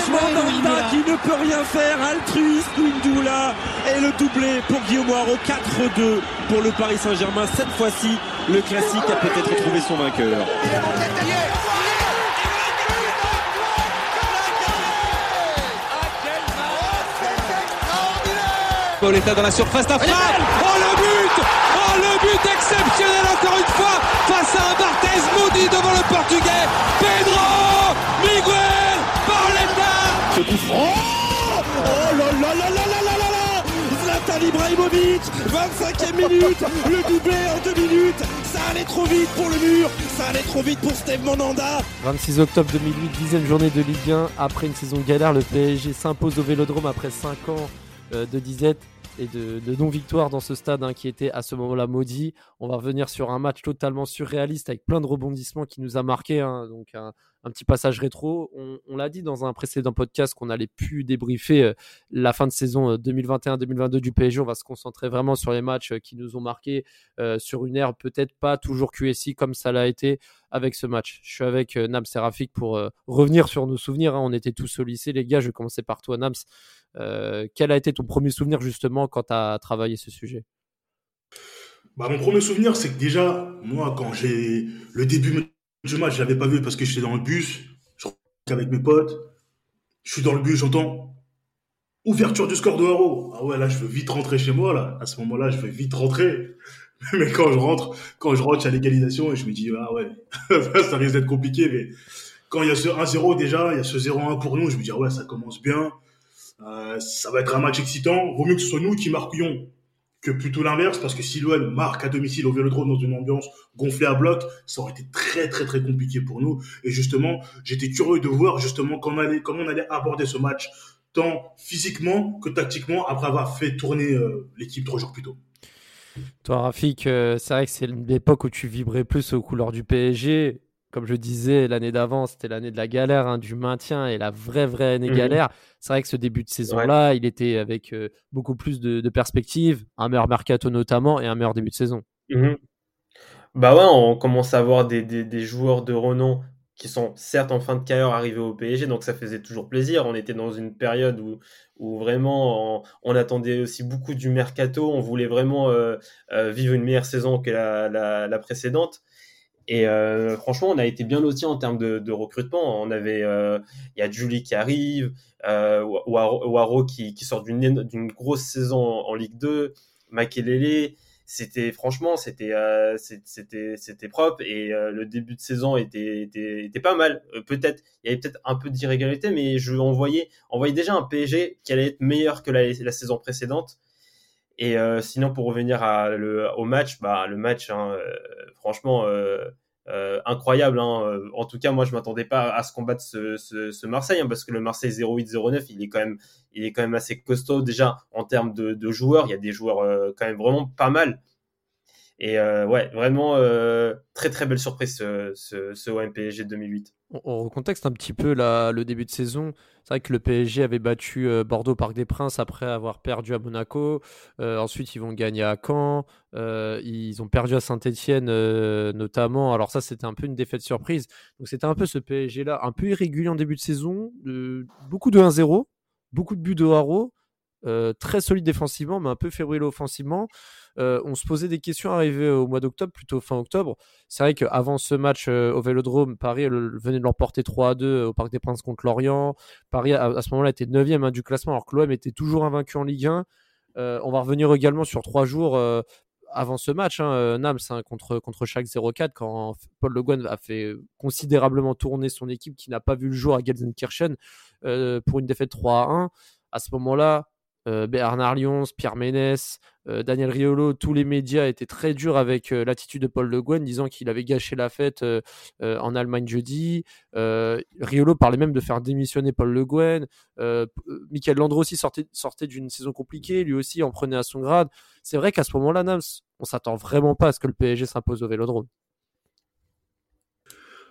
joué. qui ne peut rien faire, altruiste Windoula et le doublé pour Guillaume Haro 4-2 pour le Paris Saint-Germain. Cette fois-ci, le classique a peut-être trouvé son vainqueur. Pauletta dans la surface d'affaire. Oh le but Oh le but exceptionnel encore une fois face à un Barthez maudit devant le portugais. Pedro Miguel Coup Oh Oh là là là là là là là là Zlatan Ibrahimovic 25e minute Le doublé en deux minutes Ça allait trop vite pour le mur Ça allait trop vite pour Steve Monanda 26 octobre 2008, 10 journée de Ligue 1. Après une saison galère, le PSG s'impose au Vélodrome après 5 ans euh, de disette et de, non-victoire dans ce stade hein, qui était à ce moment-là maudit. On va revenir sur un match totalement surréaliste avec plein de rebondissements qui nous a marqué. Hein. donc un, petit passage rétro. On, l'a dit dans un précédent podcast qu'on allait plus débriefer euh, la fin de saison 2021-2022 euh, du PSG. On va se concentrer vraiment sur les matchs qui nous ont marqué sur une ère peut-être pas toujours QSI comme ça l'a été avec ce match. Je suis avec Nams Serafik pour revenir sur nos souvenirs. Hein. On était tous au lycée, les gars. Je vais commencer par toi, Nams. Euh, quel a été ton premier souvenir justement quand tu as travaillé ce sujet? Bah, Mon premier souvenir, c'est que déjà, moi, quand j'ai le début du match, je l'avais pas vu parce que j'étais dans le bus, je avec mes potes, je suis dans le bus, j'entends ouverture du score de Haro. Ah ouais, là, je veux vite rentrer chez moi, là. À ce moment-là, je veux vite rentrer. Mais quand je rentre, quand je rentre, à l'égalisation et je me dis, ah ouais, ça risque d'être compliqué. Mais quand il y a ce 1-0 déjà, il y a ce 0-1 pour nous, je me dis, ah ouais, ça commence bien. Euh, ça va être un match excitant. Vaut mieux que ce soit nous qui marquions que plutôt l'inverse, parce que si l'OL marque à domicile au Vélodrome dans une ambiance gonflée à bloc, ça aurait été très très très compliqué pour nous. Et justement, j'étais curieux de voir justement comment on allait, aborder ce match, tant physiquement que tactiquement, après avoir fait tourner euh, l'équipe trois jours plus tôt. Toi, Rafik, euh, c'est vrai que c'est l'époque où tu vibrais plus aux couleurs du PSG comme je disais, l'année d'avant, c'était l'année de la galère, hein, du maintien et la vraie, vraie année mmh galère. C'est vrai que ce début de saison-là, il était avec euh, beaucoup plus de, perspectives, un meilleur mercato notamment et un meilleur début de saison. Mmh bah ouais, on commence à voir des, des, joueurs de renom qui sont certes en fin de carrière arrivés au PSG, donc ça faisait toujours plaisir. On était dans une période où, où vraiment on, attendait aussi beaucoup du mercato, on voulait vraiment euh, euh, vivre une meilleure saison que la, la, la précédente. Et euh, franchement, on a été bien lotis en termes de, recrutement. On avait, euh, il y a Julie qui arrive, euh, Waro qui, sort d'une grosse saison en, Ligue 2, Makelele. C'était franchement, c'était euh, c'était c'était propre et le début de saison était pas mal. peut-être il y avait peut-être un peu d'irrégularité, mais je on voyait déjà un PSG qui allait être meilleur que la saison précédente. Et sinon, pour revenir au match, bah, le match, hein, franchement, euh, incroyable. Hein. Euh, en tout cas, moi, je m'attendais pas à ce combat de ce, Marseille, hein, parce que le Marseille 08-09, il est quand même, il est quand même assez costaud déjà en termes de, joueurs. Il y a des joueurs euh, quand même vraiment pas mal. Et ouais, vraiment très très belle surprise ce, ce, ce OM PSG 2008 on recontexte un petit peu le début de saison. C'est vrai que le PSG avait battu euh, Bordeaux Parc des Princes après avoir perdu à Monaco. Euh, ensuite, ils vont gagner à Caen. Euh, ils ont perdu à Saint-Etienne notamment. Alors ça, c'était un peu une défaite surprise. Donc c'était un peu ce PSG-là, un peu irrégulier en début de saison. beaucoup de 1-0, beaucoup de buts de Haro. Très solide défensivement, mais un peu fébrile offensivement. Euh, on se posait des questions arrivées au mois d'octobre, plutôt fin octobre. C'est vrai qu'avant ce match euh, au Vélodrome, Paris venait de l'emporter 3 à 2 au Parc des Princes contre Lorient. Paris, à, ce moment-là, était 9e hein, du classement, alors que l'OM était toujours invaincu en Ligue 1. Euh, on va revenir également sur trois jours avant ce match, hein, Nams hein, contre, contre chaque 0-4, quand Paul Le Guen a fait considérablement tourner son équipe qui n'a pas vu le jour à Gelsenkirchen pour une défaite 3 à 1. À ce moment-là, euh, Bernard Lyons, Pierre Ménès, euh, Daniel Riolo, tous les médias étaient très durs avec euh, l'attitude de Paul Le Guen, disant qu'il avait gâché la fête en Allemagne jeudi. Riolo parlait même de faire démissionner Paul Le Guen. Michael Landreau aussi sortait, sortait d'une saison compliquée, lui aussi en prenait à son grade. C'est vrai qu'à ce moment-là, Nams, on s'attend vraiment pas à ce que le PSG s'impose au Vélodrome.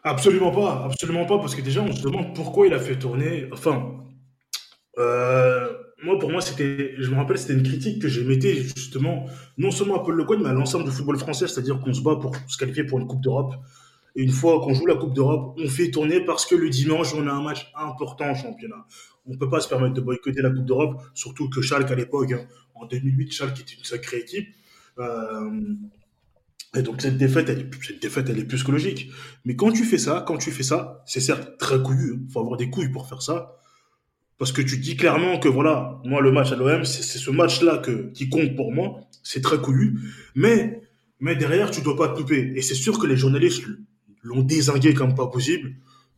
Absolument pas, absolument pas, parce que déjà on se demande pourquoi il a fait tourner. Enfin, euh, moi pour moi c'était, je me rappelle, c'était une critique que j'émettais justement non seulement à Paul Le Guen, mais à l'ensemble du football français, c'est-à-dire qu'on se bat pour se qualifier pour une Coupe d'Europe. Et une fois qu'on joue la Coupe d'Europe, on fait tourner parce que le dimanche on a un match important en championnat. On peut pas se permettre de boycotter la Coupe d'Europe, surtout que Schalke à l'époque, hein, en 2008, Schalke était une sacrée équipe. Euh, et donc cette défaite, elle, cette défaite, elle est psychologique. Mais quand tu fais ça, quand tu fais ça, c'est certes très couillu. Il hein. faut avoir des couilles pour faire ça. Parce que tu dis clairement que voilà, moi le match à l'OM, c'est ce match-là qui compte pour moi. C'est très couillu. Mais mais derrière, tu dois pas te louper. Et c'est sûr que les journalistes l'ont désingué comme pas possible.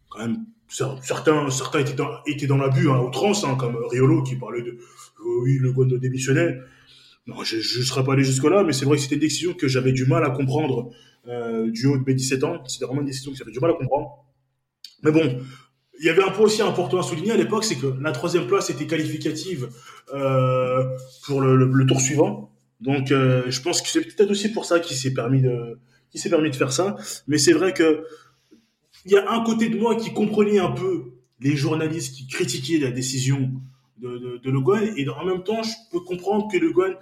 Quand même, certains certains étaient dans étaient dans l'abus hein, outrance, hein, comme Riolo qui parlait de oui le de démissionnaire. Non, je ne serais pas allé jusque-là, mais c'est vrai que c'était une décision que j'avais du mal à comprendre euh, du haut de mes 17 ans. C'était vraiment une décision que j'avais du mal à comprendre. Mais bon, il y avait un point aussi important à souligner à l'époque, c'est que la troisième place était qualificative euh, pour le, tour suivant. Donc, euh, je pense que c'est peut-être aussi pour ça qu'il s'est permis de, qu'il s'est permis de faire ça. Mais c'est vrai que il y a un côté de moi qui comprenait un peu les journalistes qui critiquaient la décision de, de, Le Guen. Et en même temps, je peux comprendre que Le Guen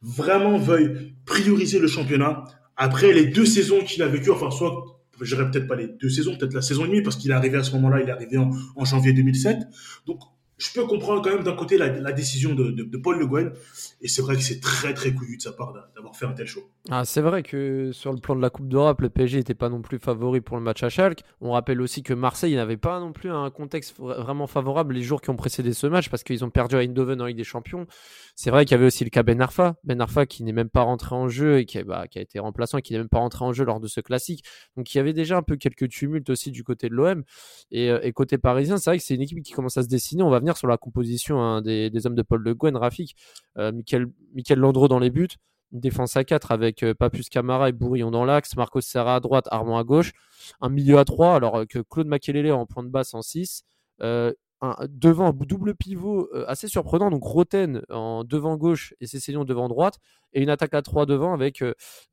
vraiment veuille prioriser le championnat après les deux saisons qu'il a vécues, enfin soit je dirais peut-être pas les deux saisons, peut-être la saison et demie, parce qu'il est arrivé à ce moment-là, il est arrivé en, en janvier 2007. Donc je peux comprendre quand même d'un côté la, décision de, Paul Le Guen, et c'est vrai que c'est très très couillu de sa part d'avoir fait un tel show. Ah, c'est vrai que sur le plan de la Coupe d'Europe, le PSG n'était pas non plus favori pour le match à Schalke. On rappelle aussi que Marseille n'avait pas non plus un contexte vraiment favorable les jours qui ont précédé ce match, parce qu'ils ont perdu à Eindhoven en Ligue des Champions. C'est vrai qu'il y avait aussi le cas Ben Arfa, Ben Arfa qui n'est même pas rentré en jeu et qui, bah, a été remplaçant et qui n'est même pas rentré en jeu lors de ce classique. Donc il y avait déjà un peu quelques tumultes aussi du côté de l'OM. Et, euh, et côté parisien, c'est vrai que c'est une équipe qui commence à se dessiner. On va venir sur la composition hein, des, hommes de Paul Le Guen, Rafik, euh, Michael, Landreau dans les buts, une défense à 4 avec euh, Papus Camara et Bourillon dans l'axe, Marcos Serra à droite, Armand à gauche, un milieu à 3, alors euh, que Claude Makelele en point de basse en 6, euh, un, devant double pivot assez surprenant, donc Roten en devant gauche et Cécilion devant droite, et une attaque à 3 devant avec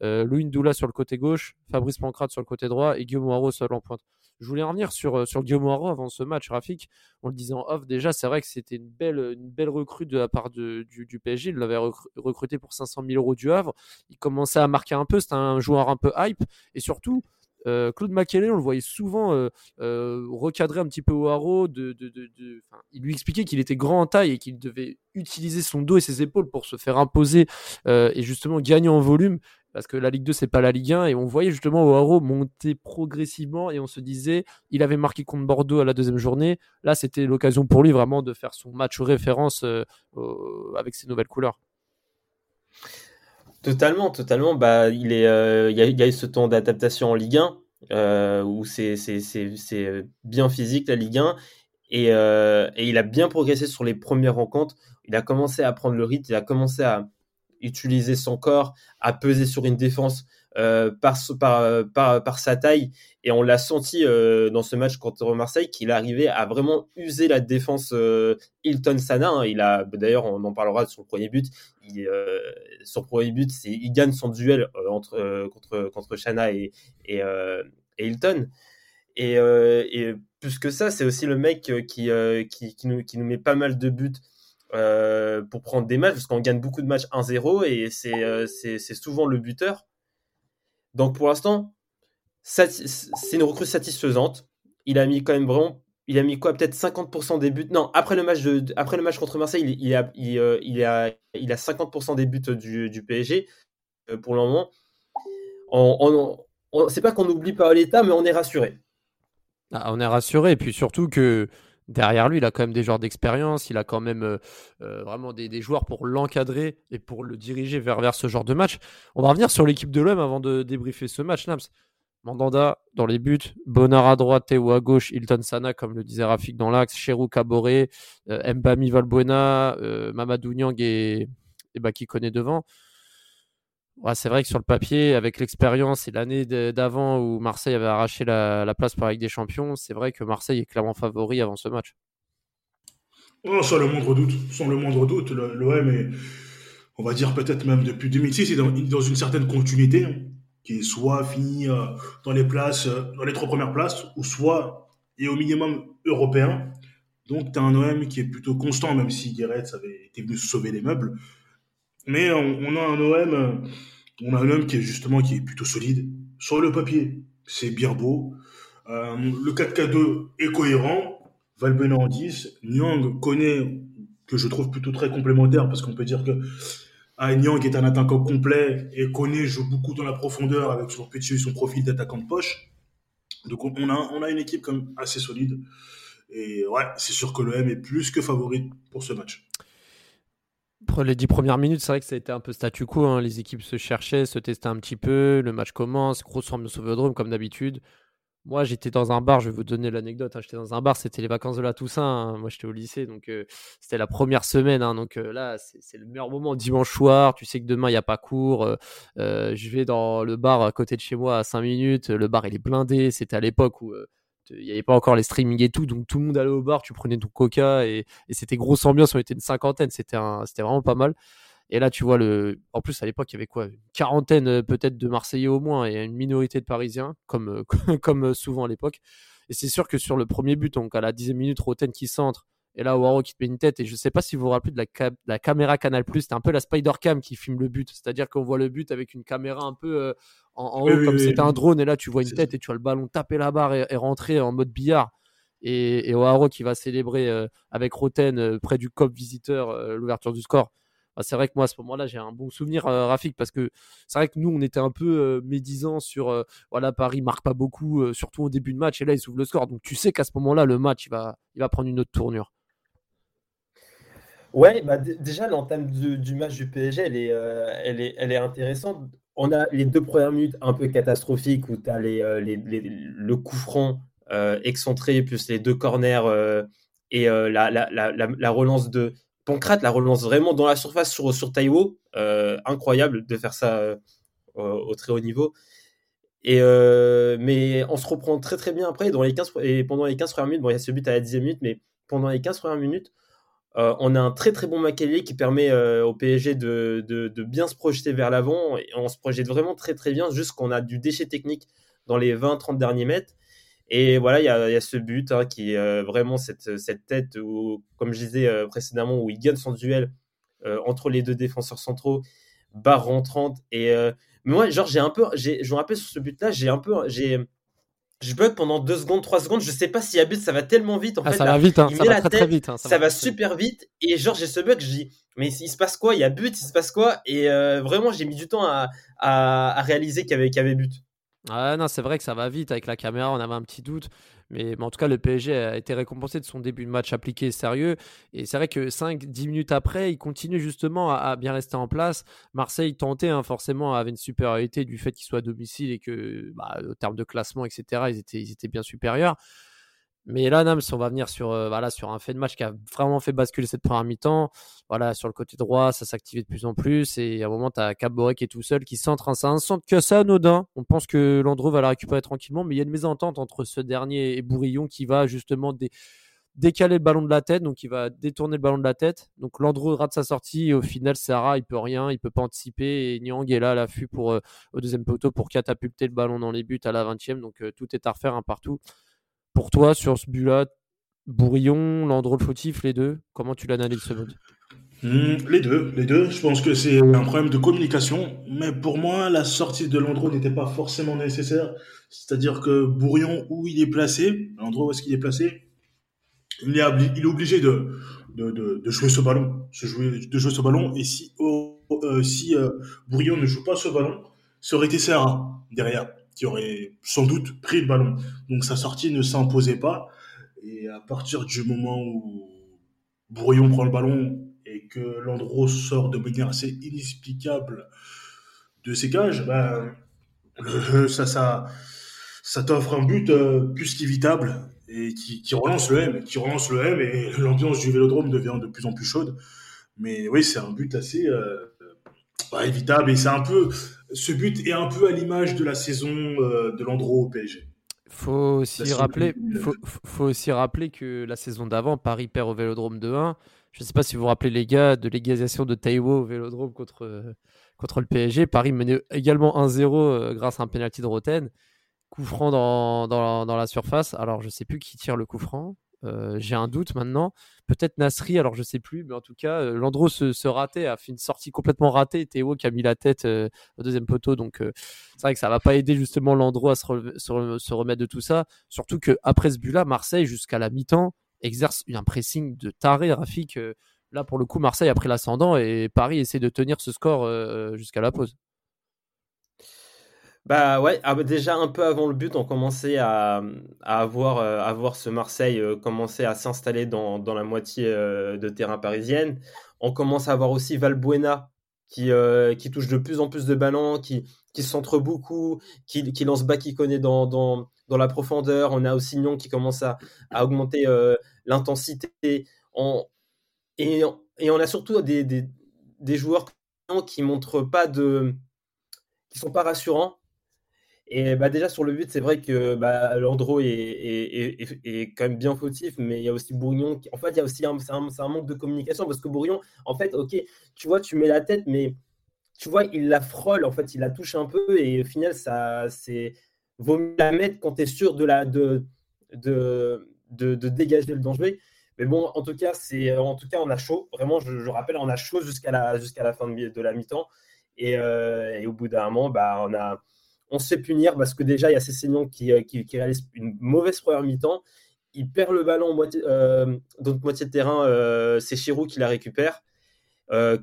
Louis Ndoula sur le côté gauche, Fabrice Pancrate sur le côté droit et Guillaume Haro seul en pointe. Je voulais revenir sur, euh, sur Guillaume Haro avant ce match, Rafik. On le disait en off déjà, c'est vrai que c'était une belle, une recrue de la part du, du PSG. Il l'avait recruté pour 500 000 euros du Havre. Il commençait à marquer un peu, c'était un joueur un peu hype, et surtout, euh, Claude Makélélé, on le voyait souvent euh, euh, recadrer un petit peu au haro. De, de, de, il lui expliquait qu'il était grand en taille et qu'il devait utiliser son dos et ses épaules pour se faire imposer euh, et justement gagner en volume. Parce que la Ligue 2, c'est pas la Ligue 1. Et on voyait justement au haro monter progressivement. Et on se disait, il avait marqué contre Bordeaux à la deuxième journée. Là, c'était l'occasion pour lui vraiment de faire son match référence avec ses nouvelles couleurs. Totalement, totalement. Bah, il est, euh, y a, eu ce temps d'adaptation en Ligue 1 euh, où c'est, c'est bien physique la Ligue 1 et, euh, et il a bien progressé sur les premières rencontres. Il a commencé à prendre le rythme, il a commencé à utiliser son corps, à peser sur une défense euh, par, par, par, sa taille. Et on l'a senti euh, dans ce match contre Marseille qu'il arrivait à vraiment user la défense euh, Hilton Sana. Hein. D'ailleurs, on en parlera de son premier but. Il, euh, son premier but, c'est il gagne son duel euh, entre contre contre Shana et et, Hilton. Et, plus que ça, c'est aussi le mec qui, qui, nous, qui nous met pas mal de buts pour prendre des matchs, parce qu'on gagne beaucoup de matchs 1-0 et c'est souvent le buteur. Donc pour l'instant, c'est une recrue satisfaisante. Il a mis quand même vraiment, il a mis quoi, peut-être 50% des buts. Non, après le match de, après le match contre Marseille, il, a, il, euh, 50% des buts du, PSG euh, pour le moment. On, on, on c'est pas qu'on n'oublie pas l'état, mais on est rassuré. Ah, on est rassuré, et puis surtout que derrière lui, il a quand même des joueurs d'expérience, il a quand même euh, euh, vraiment des, joueurs pour l'encadrer et pour le diriger vers, ce genre de match. On va revenir sur l'équipe de l'OM avant de débriefer ce match, Nams. Mandanda dans les buts, Bonnard à droite, Théo à gauche, Hilton Sana, comme le disait Rafik dans l'axe, Cherou Caboret, euh, Mbami Valbuena, Mamadou Niang et, et Baki connaît devant. C'est vrai que sur le papier, avec l'expérience et l'année d'avant où Marseille avait arraché la, la place pour la Ligue des Champions, c'est vrai que Marseille est clairement favori avant ce match. Oh, sans le moindre doute, sans le moindre l'OM est, on va dire peut-être même depuis 2006, est dans, une certaine continuité, hein, qui est soit fini euh, dans les places, euh, dans les trois premières places, ou soit est au minimum européen. Donc tu as un OM qui est plutôt constant, même si Guéret avait été venu sauver les meubles. Mais on, a un OM, on a un OM qui est justement qui est plutôt solide. Sur le papier, c'est bien beau. Euh, le 4K2 est cohérent. Valbuena en 10. Nyang connaît, que je trouve plutôt très complémentaire, parce qu'on peut dire que ah, Nyang est un attaquant complet et connaît joue beaucoup dans la profondeur avec son petit son profil d'attaquant de poche. Donc on a, on a une équipe comme assez solide. Et ouais, c'est sûr que l'OM est plus que favori pour ce match les dix premières minutes, c'est vrai que ça a été un peu statu quo. Hein. Les équipes se cherchaient, se testaient un petit peu. Le match commence, grosse forme de sauvéodrome comme d'habitude. Moi, j'étais dans un bar, je vais vous donner l'anecdote. Hein. J'étais dans un bar, c'était les vacances de la Toussaint. Hein. Moi, j'étais au lycée, donc euh, c'était la première semaine. donc euh, là, c'est le meilleur moment dimanche soir. Tu sais que demain, il n'y a pas cours. Euh, je vais dans le bar à côté de chez moi à 5 minutes. Le bar, il est blindé. C'était à l'époque où il n'y avait pas encore les streaming et tout, donc tout le monde allait au bar, tu prenais ton coca et, c'était grosse ambiance, on était une cinquantaine, c'était c'était vraiment pas mal. Et là, tu vois, le... en plus, à l'époque, il y avait quoi Une quarantaine euh, peut-être de Marseillais au moins et une minorité de Parisiens, comme, euh, comme euh, souvent à l'époque. Et c'est sûr que sur le premier but, donc à la dixième minute, Roten qui centre, et là, Waro qui te met une tête. Et je sais pas si vous vous rappelez de la, la caméra Canal Plus. C'était un peu la Spider Cam qui filme le but. C'est-à-dire qu'on voit le but avec une caméra un peu euh, en, haut, comme c'était un drone. Et là, tu vois une tête et tu vois le ballon taper la barre et, rentrer en mode billard. Et, et qui va célébrer euh, avec Roten euh, près du COP visiteur l'ouverture du score. Bah, c'est vrai que moi, à ce moment-là, j'ai un bon souvenir, Rafik, parce que c'est vrai que nous, on était un peu médisants sur voilà, Paris marque pas beaucoup, surtout au début de match. Et là, il s'ouvre le score. Donc tu sais qu'à ce moment-là, le match, il va, il va prendre une autre tournure. Ouais, bah déjà, l'entame du, match du PSG, elle est, euh, elle, est, elle est intéressante. On a les deux premières minutes un peu catastrophiques où tu as les, euh, les, le coup franc euh, excentré, plus les deux corners et la, la, la, la, relance de Pancrate, la relance vraiment dans la surface sur, sur incroyable de faire ça au très haut niveau. Et mais on se reprend très très bien après. Dans les 15, et pendant les 15 premières minutes, bon, il y a ce but à la 10 minute, mais pendant les 15 premières minutes, euh, on a un très très bon Makélé qui permet euh, au PSG de, bien se projeter vers l'avant. Et on se projette vraiment très très bien, juste qu'on a du déchet technique dans les 20-30 derniers mètres. Et voilà, il y a, ce but hein, qui est euh, vraiment cette, tête, où, comme je disais précédemment, où il gagne son duel entre les deux défenseurs centraux, barre rentrante. Et mais moi, genre, j'ai un peu, je me rappelle sur ce but-là, j'ai un peu, je bug pendant 2 secondes, 3 secondes. Je sais pas si but, ça va tellement vite. En ah, fait, ça va vite, hein. ça va très, très vite. Hein. Ça, va, super vite. Et genre, j'ai ce bug, je dis, mais il se passe quoi? Il y a but, il se passe quoi? Et euh, vraiment, j'ai mis du temps à, à, réaliser qu'il y, avait, qu'il y avait but. Ah non, c'est vrai que ça va vite avec la caméra, on avait un petit doute. Mais, en tout cas, le PSG a été récompensé de son début de match appliqué sérieux. Et c'est vrai que 5-10 minutes après, il continue justement à, bien rester en place. Marseille tentait, hein, forcément, avait une supériorité du fait qu'il soit à domicile et que, bah, au terme de classement, etc., ils étaient, ils étaient bien supérieurs. Mais là, Nams, on va venir sur, euh, voilà, sur un fait de match qui a vraiment fait basculer cette première mi-temps. Voilà, sur le côté droit, ça s'activait de plus en plus. Et à un moment, tu as Caboret qui est tout seul, qui centre. C'est un centre que ça anodin. On pense que Landreau va la récupérer tranquillement, mais il y a une mésentente entre ce dernier et Bourillon qui va justement décaler le ballon de la tête. Donc, il va détourner le ballon de la tête. Donc, Landreau rate sa sortie. Et au final, Sarah, il peut rien. Il peut pas anticiper. Et Nyang est là à l'affût pour, euh, au deuxième poteau pour catapulter le ballon dans les buts à la 20e. Donc, euh, tout est à refaire un partout pour toi, sur ce but-là, Bourillon, Landreau, fautif, les deux, comment tu l'analyses ce mode hmm, Les deux, les deux. Je pense que c'est un problème de communication, mais pour moi, la sortie de Landreau n'était pas forcément nécessaire. C'est-à-dire que Bourillon, où il est placé, Landreau, où est-ce qu'il est placé? Il est, obligé de, jouer ce ballon, de jouer, ce ballon. Et si, oh, euh, euh, Bourillon ne joue pas ce ballon, ça aurait été Serra derrière qui aurait sans doute pris le ballon. Donc sa sortie ne s'imposait pas. Et à partir du moment où Brouillon prend le ballon et que Landreau sort de manière assez inexplicable de ses cages, ben, ça, ça, ça t'offre un but euh, plus qu'évitable et qui, relance le M, qui relance le M et l'ambiance du Vélodrome devient de plus en plus chaude. Mais oui, c'est un but assez euh, évitable et c'est un peu ce but est un peu à l'image de la saison euh, de l'Andro au PSG. Faut aussi rappeler, faut, faut, aussi rappeler que la saison d'avant, Paris perd au Vélodrome 2-1. Je ne sais pas si vous vous rappelez les gars de l'égalisation de Taïwo au Vélodrome contre contre le PSG. Paris menait également 1-0 grâce à un penalty de Roten coup franc dans, dans, la surface. Alors, je sais plus qui tire le coup franc. Euh, j'ai un doute maintenant. Peut-être Nasri, alors je sais plus, mais en tout cas, euh, se, ratait, a fait une sortie complètement ratée. Théo qui a mis la tête euh, au deuxième poteau, donc c'est vrai que ça va pas aider justement Landreau à se, se, remettre de tout ça. Surtout que après ce but-là, Marseille jusqu'à la mi-temps exerce un pressing de taré, Rafik. là, pour le coup, Marseille a pris l'ascendant et Paris essaie de tenir ce score jusqu'à la pause. Bah ouais, ah bah déjà un peu avant le but, on commençait à, avoir, euh, voir ce Marseille euh, commencer à s'installer dans, dans, la moitié euh, de terrain parisienne. On commence à voir aussi Valbuena qui, qui touche de plus en plus de ballons, qui, qui centre beaucoup, qui, qui lance Bakikone dans, dans, dans la profondeur. On a aussi Nyon qui commence à, à augmenter l'intensité. Et, et, on a surtout des, des, des joueurs qui montrent pas de qui sont pas rassurants et bah déjà sur le but, c'est vrai que bah, Landreau est, est, est, quand même bien fautif, mais il y a aussi Bourgnon. Qui... En fait, il y a aussi un, un, manque de communication parce que Bourgnon, en fait, ok, tu vois, tu mets la tête, mais tu vois, il la frôle, en fait, il la touche un peu et au final, ça, c'est vaut mieux la mettre quand tu es sûr de, la, de, de, de, de, dégager le danger. Mais bon, en tout cas, c'est en tout cas, on a chaud. Vraiment, je, rappelle, on a chaud jusqu'à la, jusqu'à la fin de, de la mi-temps. Et, euh, et, au bout d'un moment, bah, on a on se fait punir parce que déjà, il y a Cessignon qui, euh, qui, qui, réalise une mauvaise première mi-temps. Il perd le ballon moitié, euh, dans moitié de terrain. Euh, c'est Chirou qui la récupère.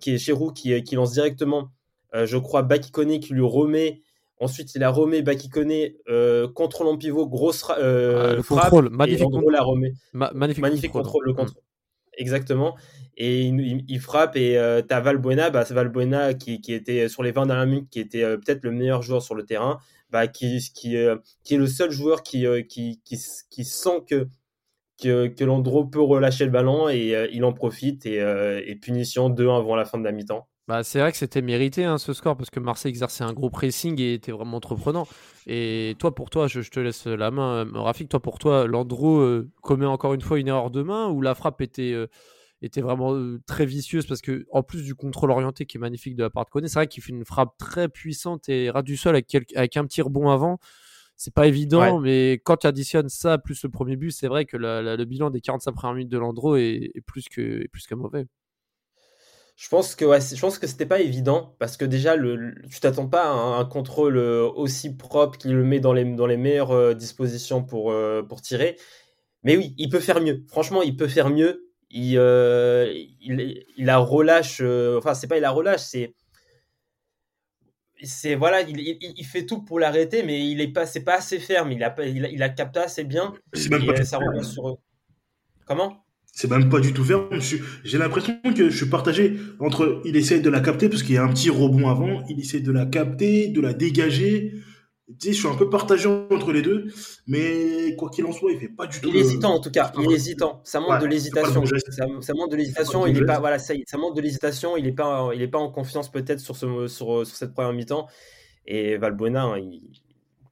qui est Chirou qui, qui lance directement, je crois, Bakikone qui lui remet. Ensuite, il a remet Bakikone, contrôle en pivot, grosse ah, le contrôle, magnifique, la remet. magnifique, contrôle. Le contrôle. Exactement. Et il, frappe et euh, tu as Valbuena, bah, Valbuena qui, était sur les 20 dernières minutes, qui était euh, peut-être le meilleur joueur sur le terrain, bah, qui, euh, est le seul joueur qui, euh, sent que, que, peut relâcher le ballon et il en profite et, et punition 2 avant la fin de la mi-temps. Bah, c'est vrai que c'était mérité hein, ce score parce que Marseille exerçait un gros pressing et était vraiment entreprenant. Et toi, pour toi, je, je te laisse la main, Rafik, toi, pour toi, Landreau commet encore une fois une erreur de main ou la frappe était était vraiment très vicieuse parce que en plus du contrôle orienté qui est magnifique de la part de Koné, c'est vrai qu'il fait une frappe très puissante et ras du sol avec, avec un petit rebond avant. C'est pas évident, mais quand tu additionnes ça plus le premier but, c'est vrai que le bilan des 45 premières minutes de Landreau est, plus que plus que mauvais. Je pense que ouais, je pense que c'était pas évident parce que déjà le, tu t'attends pas à un, contrôle aussi propre qu'il le met dans les dans les meilleures dispositions pour pour tirer. Mais oui, il peut faire mieux. Franchement, il peut faire mieux il, euh, il, il, la relâche, euh, enfin, c'est pas il la relâche, c'est. C'est voilà, il, il, fait tout pour l'arrêter, mais il est pas, c'est pas assez ferme. Il a, il a, il a capté assez bien. Pas ça revient sur. Comment? C'est même pas du tout ferme. J'ai l'impression que je suis partagé entre. Il essaie de la capter parce qu'il y a un petit rebond avant. Il essaie de la capter, de la dégager je suis un peu partagé entre les deux, mais quoi qu'il en soit, il fait pas du tout. Il est hésitant en tout cas, il est hésitant. Ça montre de l'hésitation. Ça, montre de l'hésitation. Il est pas, voilà, ça, ça montre de l'hésitation. Il est pas, il est pas en confiance peut-être sur ce, sur, sur, cette première mi-temps. Et Valbuena, hein, il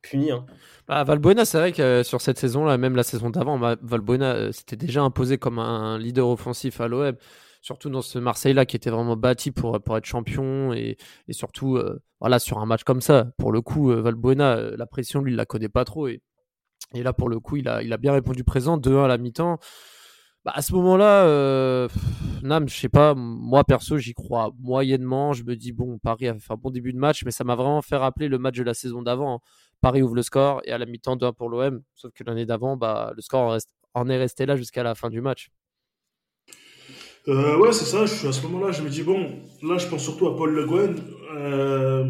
punit. Hein. Bah, Valbuena, c'est vrai que euh, sur cette saison-là, même la saison d'avant, Valbuena euh, s'était déjà imposé comme un leader offensif à l'OM surtout dans ce Marseille-là qui était vraiment bâti pour, pour être champion et, surtout euh, voilà, sur un match comme ça. Pour le coup, euh, Valbuena, euh, la pression, lui, il la connaît pas trop et, là, pour le coup, il a, bien répondu présent, 2-1 à la mi-temps. Bah, à ce moment-là, euh, Nam, je sais pas, moi perso, j'y crois moyennement. Je me dis, bon, Paris a fait un bon début de match, mais ça m'a vraiment fait rappeler le match de la saison d'avant. Paris ouvre le score et à la mi-temps 2-1 pour l'OM. Sauf que l'année d'avant, bah, le score en est resté là jusqu'à la fin du match. Euh, ouais, c'est ça. Je à ce moment-là, je me dis, bon, là, je pense surtout à Paul Le Guen. Euh,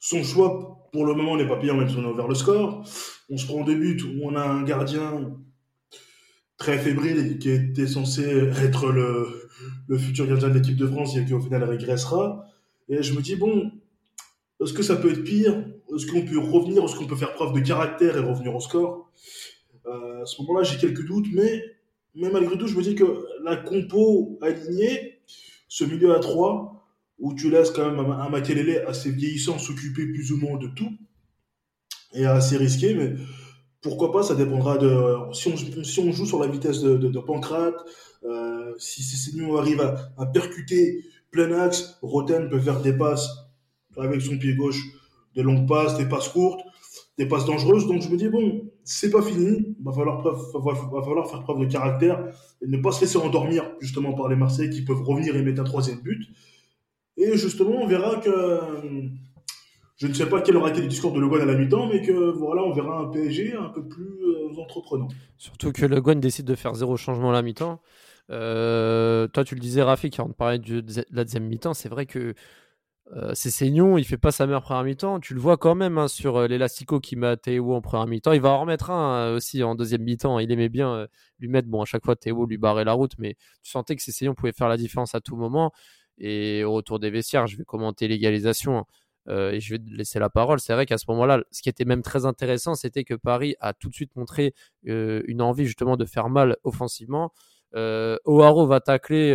son choix, pour le moment, n'est pas pire, même si on a ouvert le score. On se prend deux buts où on a un gardien très fébrile qui était censé être le, le futur gardien de l'équipe de France et qui, au final, régressera. Et je me dis, bon, est-ce que ça peut être pire est-ce qu'on peut revenir, est-ce qu'on peut faire preuve de caractère et revenir au score. Euh, À ce moment-là, j'ai quelques doutes, mais, mais malgré tout, je me dis que la compo alignée, ce milieu à 3, où tu laisses quand même un Makelele assez vieillissant s'occuper plus ou moins de tout, et assez risqué, mais pourquoi pas, ça dépendra de si on, si on joue sur la vitesse de, de, Pancrate, euh, si Cessignon arrive à, à, percuter plein axe, Roten peut faire des passes avec son pied gauche, des longues passes, des passes courtes, des passes dangereuses. Donc je me dis, bon, c'est pas fini, va falloir, va, falloir faire preuve de caractère et ne pas se laisser endormir justement par les Marseillais qui peuvent revenir et mettre un troisième but. Et justement, on verra que je ne sais pas quel aura été le discours de Le Guen à la mi-temps, mais que voilà, on verra un PSG un peu plus euh, entreprenant. Surtout que Le Guen décide de faire zéro changement à la mi-temps. Euh, toi, tu le disais, Rafi, qui on parlait de la deuxième mi-temps, c'est vrai que euh, c'est Seignon, il fait pas sa meilleure première mi-temps. Tu le vois quand même hein, sur euh, l'élastico qui met Théo en première mi-temps. Il va en remettre un aussi en deuxième mi-temps. Il aimait bien lui mettre, bon, à chaque fois, Théo lui barrait la route, mais tu sentais que Seignon pouvait faire la différence à tout moment. Et au retour des vestiaires, je vais commenter l'égalisation. Hein. Euh, et je vais laisser la parole. C'est vrai qu'à ce moment-là, ce qui était même très intéressant, c'était que Paris a tout de suite montré euh, une envie justement de faire mal offensivement. Euh, O'Haro va tacler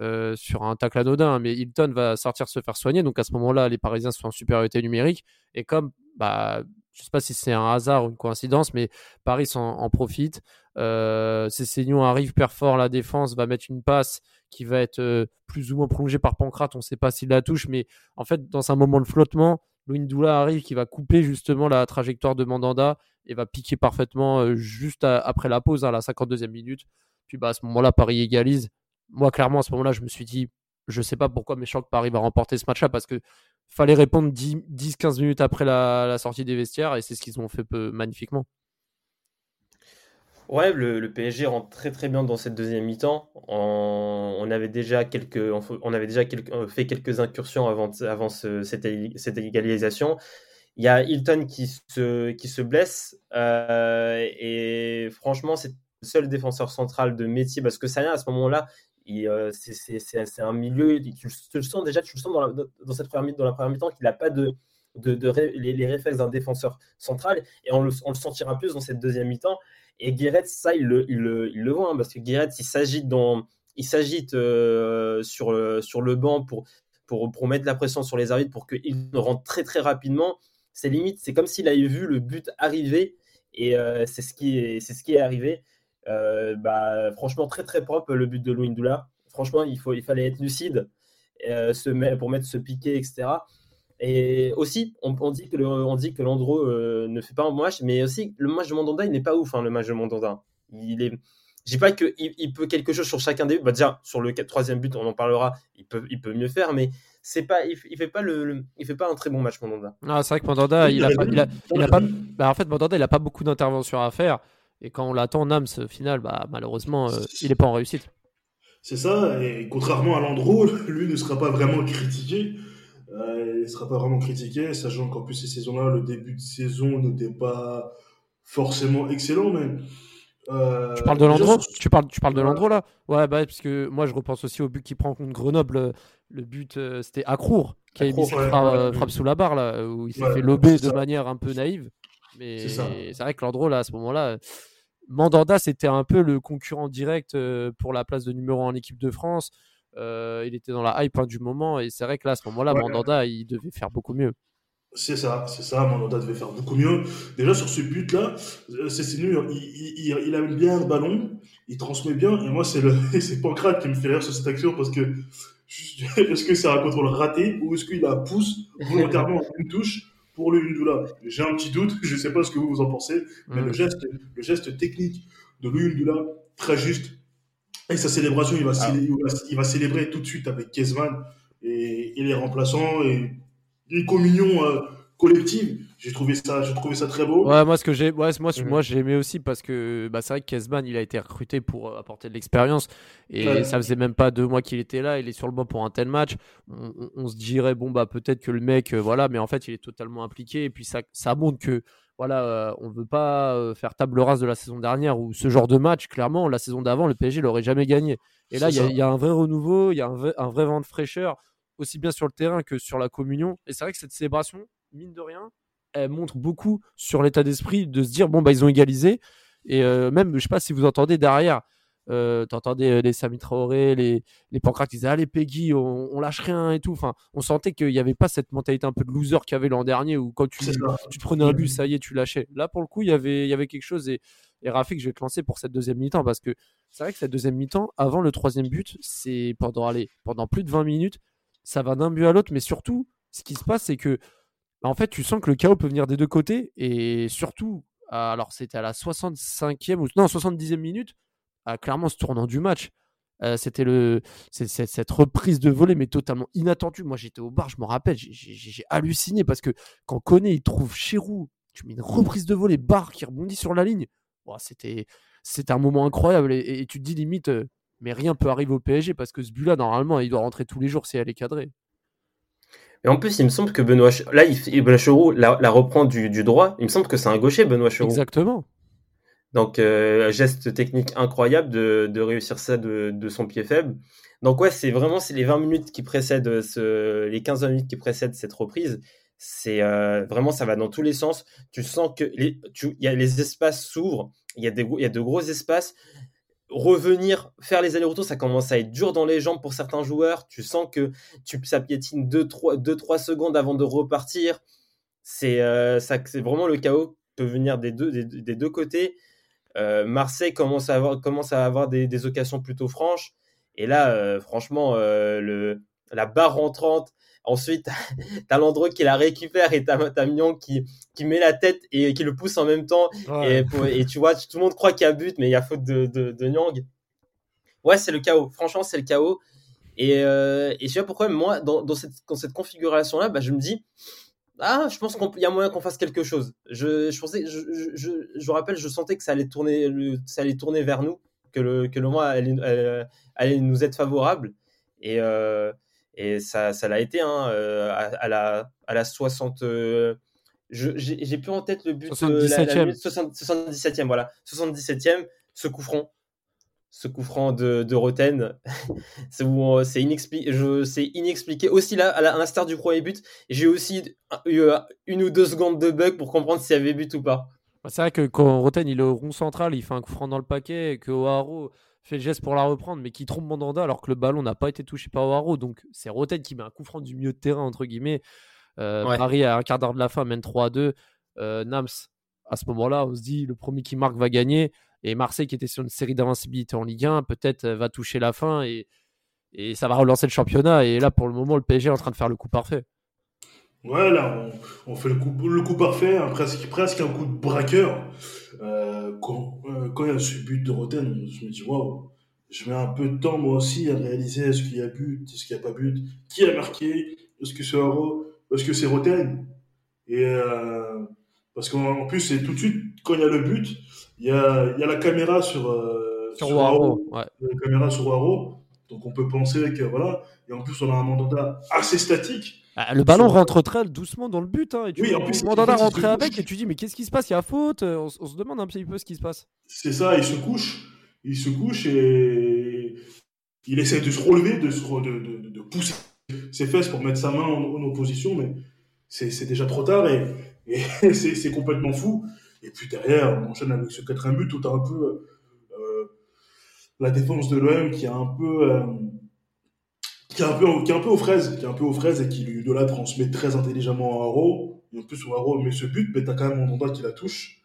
euh, sur un tacle anodin, hein, mais Hilton va sortir se faire soigner. Donc à ce moment-là, les Parisiens sont en supériorité numérique. Et comme, bah, je ne sais pas si c'est un hasard ou une coïncidence, mais Paris en, profite. Euh, Cessignon arrive, perd fort la défense, va mettre une passe qui va être euh, plus ou moins prolongée par Pancrate. On ne sait pas s'il la touche, mais en fait, dans un moment de flottement, Louindoula arrive qui va couper justement la trajectoire de Mandanda et va piquer parfaitement euh, juste après la pause, à la 52e minute. Puis bah, à ce moment-là, Paris égalise. Moi, clairement, à ce moment-là, je me suis dit, je ne sais pas pourquoi, mais je que Paris va remporter ce match-là parce que fallait répondre 10-15 minutes après la, sortie des vestiaires et c'est ce qu'ils ont fait magnifiquement. Ouais, le, PSG rentre très très bien dans cette deuxième mi-temps. On, avait déjà quelques, on avait déjà euh, fait quelques incursions avant, cette, égalisation. Il y a Hilton qui se, blesse euh, et franchement c'est le seul défenseur central de métier parce que ça à ce moment-là euh, c'est un milieu, tu, le sens déjà, tu le sens dans, dans cette première, la première mi-temps qu'il n'a pas de, les, réflexes d'un défenseur central et on le, sentira plus dans cette deuxième mi-temps. Et Guéret, ça, il le, il le, voit hein, parce que Guéret, il s'agite dans, il s'agite euh, sur, sur le banc pour, pour, mettre la pression sur les arbitres pour qu'ils rentrent très très rapidement. C'est limite, c'est comme s'il avait vu le but arriver et euh, c'est ce ce qui est arrivé. Euh, bah, franchement, très très propre le but de Louindoula. Franchement, il, faut, il fallait être lucide euh, se pour mettre ce piqué, etc. Et aussi, on, dit que le, on dit que Landreau euh, ne fait pas un bon match, mais aussi le match de Mandanda, il n'est pas ouf, hein, le match de Mandanda. Il est, je dis pas qu'il il peut quelque chose sur chacun des buts. Bah déjà, sur le troisième but, on en parlera. Il peut, il peut mieux faire, mais c'est pas, il, fait pas le, il fait pas un très bon match Mandanda. Ah, c'est vrai que Mandanda, il a, pas, il a, il a pas, bah, en fait, Mandanda, il a pas beaucoup d'interventions à faire. Et quand on l'attend Nams, au final, bah, malheureusement, euh, il n'est pas en réussite. C'est ça, et contrairement à Landreau, lui ne sera pas vraiment critiqué. Euh, il ne sera pas vraiment critiqué, sachant qu'en plus, ces saisons-là, le début de saison n'était pas forcément excellent, mais. Euh, tu parles de Landreau tu, parles, tu parles de Landreau là? Ouais, bah, parce que moi je repense aussi au but qu'il prend contre Grenoble. Le but, c'était Accrour, qui a mis cette frappe, sous la barre là, où il s'est fait lober de manière un peu naïve. Mais c'est vrai que Landreau, là, à ce moment-là, Mandanda, c'était un peu le concurrent direct euh, pour la place de numéro 1 en équipe de France. Euh, il était dans la hype hein, du moment. Et c'est vrai que là, à ce moment-là, Mandanda, il devait faire beaucoup mieux. C'est ça, c'est ça. Mandanda devait faire beaucoup mieux. Déjà, sur ce but-là, euh, c'est il, il, il, aime bien le ballon, il transmet bien. Et moi, c'est Pancrate qui me fait rire sur cette action parce que est-ce que c'est un contrôle raté ou est-ce qu'il la pousse volontairement en une touche? Pour le Yundula. J'ai un petit doute, je ne sais pas ce que vous, vous en pensez, mais le, geste, le geste technique de Yundula, très juste. Et sa célébration, il va, ah. il va, célébrer tout de suite avec Kezman et, les remplaçants et une communion euh, collective. J'ai trouvé ça, j'ai trouvé ça très beau. Ouais, moi ce que j'ai, ouais, moi, mhm. moi j'ai aimé aussi parce que bah, c'est vrai que Kezman il a été recruté pour euh, apporter de l'expérience et ça faisait même pas deux mois qu'il était là. Il est sur le banc pour un tel match. On, se dirait bon bah peut-être que le mec, euh, voilà, mais en fait il est totalement impliqué et puis ça, ça montre que voilà, euh, on veut pas faire table rase de la saison dernière ou ce genre de match. Clairement, la saison d'avant, le PSG l'aurait jamais gagné. Et là, il y, y, a un vrai renouveau, il y a un vrai, un vrai vent de fraîcheur aussi bien sur le terrain que sur la communion. Et c'est vrai que cette célébration, mine de rien, elle montre beaucoup sur l'état d'esprit de se dire bon bah ils ont égalisé et euh, même je sais pas si vous entendez derrière euh, t'entendais les Sami Traoré, les, les ils disaient allez Peggy, on, on, lâche rien et tout. Enfin, on sentait qu'il n'y avait pas cette mentalité un peu de loser qu'il y avait l'an dernier où quand tu, tu te prenais un but, ça y est, tu lâchais. Là, pour le coup, il y avait, il y avait quelque chose et, et Rafik, je vais te lancer pour cette deuxième mi-temps parce que c'est vrai que cette deuxième mi-temps, avant le troisième but, c'est pendant, allez, pendant plus de 20 minutes, ça va d'un but à l'autre, mais surtout, ce qui se passe, c'est que en fait, tu sens que le chaos peut venir des deux côtés et surtout, alors c'était à la 65e ou non 70e minute, clairement ce tournant du match. Euh, c'était le cette reprise de volée mais totalement inattendue. Moi j'étais au bar, je me rappelle, j'ai halluciné parce que quand Koné il trouve Chirou, tu mets une reprise de volée, barre qui rebondit sur la ligne. c'était c'était un moment incroyable et, tu te dis limite euh, mais rien peut arriver au PSG parce que ce but là normalement il doit rentrer tous les jours si elle est cadrée. Et en plus, il me semble que Benoît, là, il, Benoît la, reprend du, du, droit. Il me semble que c'est un gaucher, Benoît Chirou. Exactement. Donc, euh, geste technique incroyable de, de réussir ça de, de, son pied faible. Donc, ouais, c'est vraiment les 20 minutes qui précèdent ce, les 15 minutes qui précèdent cette reprise. C'est euh, vraiment, ça va dans tous les sens. Tu sens que les, tu, y a, les espaces s'ouvrent. Il y, a des, il y a de gros espaces. Revenir, faire les allers-retours, ça commence à être dur dans les jambes pour certains joueurs. Tu sens que tu, ça piétine 2-3 secondes avant de repartir. C'est euh, vraiment le chaos peut venir des deux, côtés. Euh, Marseille commence à avoir, des, occasions plutôt franches. Et là, euh, franchement, la barre rentrante. Ensuite, t'as l'endroit qui la récupère et t'as Mignon qui, qui met la tête et qui le pousse en même temps. Et, et, tu vois, tout le monde croit qu'il y a but, mais il y a faute de, de, de Nyang. Ouais, c'est le chaos. Franchement, c'est le chaos. Et, et je sais pas pourquoi, moi, dans, dans cette, dans cette configuration-là, bah, je me dis, ah, je pense qu'il y a moyen qu'on fasse quelque chose. Je, je pensais, je, je, je, rappelle, je sentais que ça allait tourner, ça allait tourner vers nous, que le, que le mois allait, allait, nous être favorable. Et, euh, et ça, ça l'a été hein, euh, à, la, à la 60. Euh, j'ai plus en tête le but. 77e. 77e, voilà. 77e, ce coup franc ce coup franc de, de Roten. Euh, c'est inexpliqué, inexpliqué. Aussi là, à l'instar du premier but, j'ai aussi eu euh, une ou deux secondes de bug pour comprendre s'il y avait but ou pas. Bah, c'est vrai que quand Roten il est au rond central, il fait un coup franc dans le paquet et que Oaro fait le geste pour la reprendre, mais qui trompe Mandanda alors que le ballon n'a pas été touché par Oaro. Donc c'est Roten qui met un coup franc du milieu de terrain, entre guillemets. Euh, Paris, à un quart d'heure de la fin, mène 3 à 2. Nams, à ce moment-là, on se dit le premier qui marque va gagner. Et Marseille, qui était sur une série d'invincibilité en Ligue 1, peut-être euh, va toucher la fin et, et ça va relancer le championnat. Et là, pour le moment, le PSG est en train de faire le coup parfait. Ouais, là, on, fait le coup, le coup parfait, hein, presque, presque un coup de braqueur. Euh, quand, euh, quand, il y a ce but de Roten, je me dis, waouh, je mets un peu de temps moi aussi à réaliser est-ce qu'il y a but, est-ce qu'il n'y a pas but, qui a marqué, est-ce que c'est Haro, est-ce que c'est Roten. Et parce qu'en plus, c'est tout de suite, quand il y a le but, il y a, y a la caméra sur, euh, sur. Ouais. La caméra sur. Donc on peut penser que voilà. Et en plus, on a un mandanda assez statique. Ah, le ballon rentre très doucement dans le but. Hein, et tu oui, en plus, mandanda rentre avec et tu dis mais qu'est-ce qui se passe? Il y a faute on, on, se demande un petit peu ce qui se passe. C'est ça, il se couche. Il se couche et il essaie de se relever, de, se, de, de, de pousser ses fesses pour mettre sa main en, en opposition, mais c'est déjà trop tard et, et c'est complètement fou. Et puis derrière, on enchaîne avec ce quatrième but où tu as un peu euh, la défense de l'OM qui est un peu. Euh, qui est un peu, qui est un peu aux fraises, qui est un peu aux fraises et qui lui de là transmet très intelligemment à Haro. Et en plus, Haro met ce but, mais t'as quand même Mandanda qui la touche.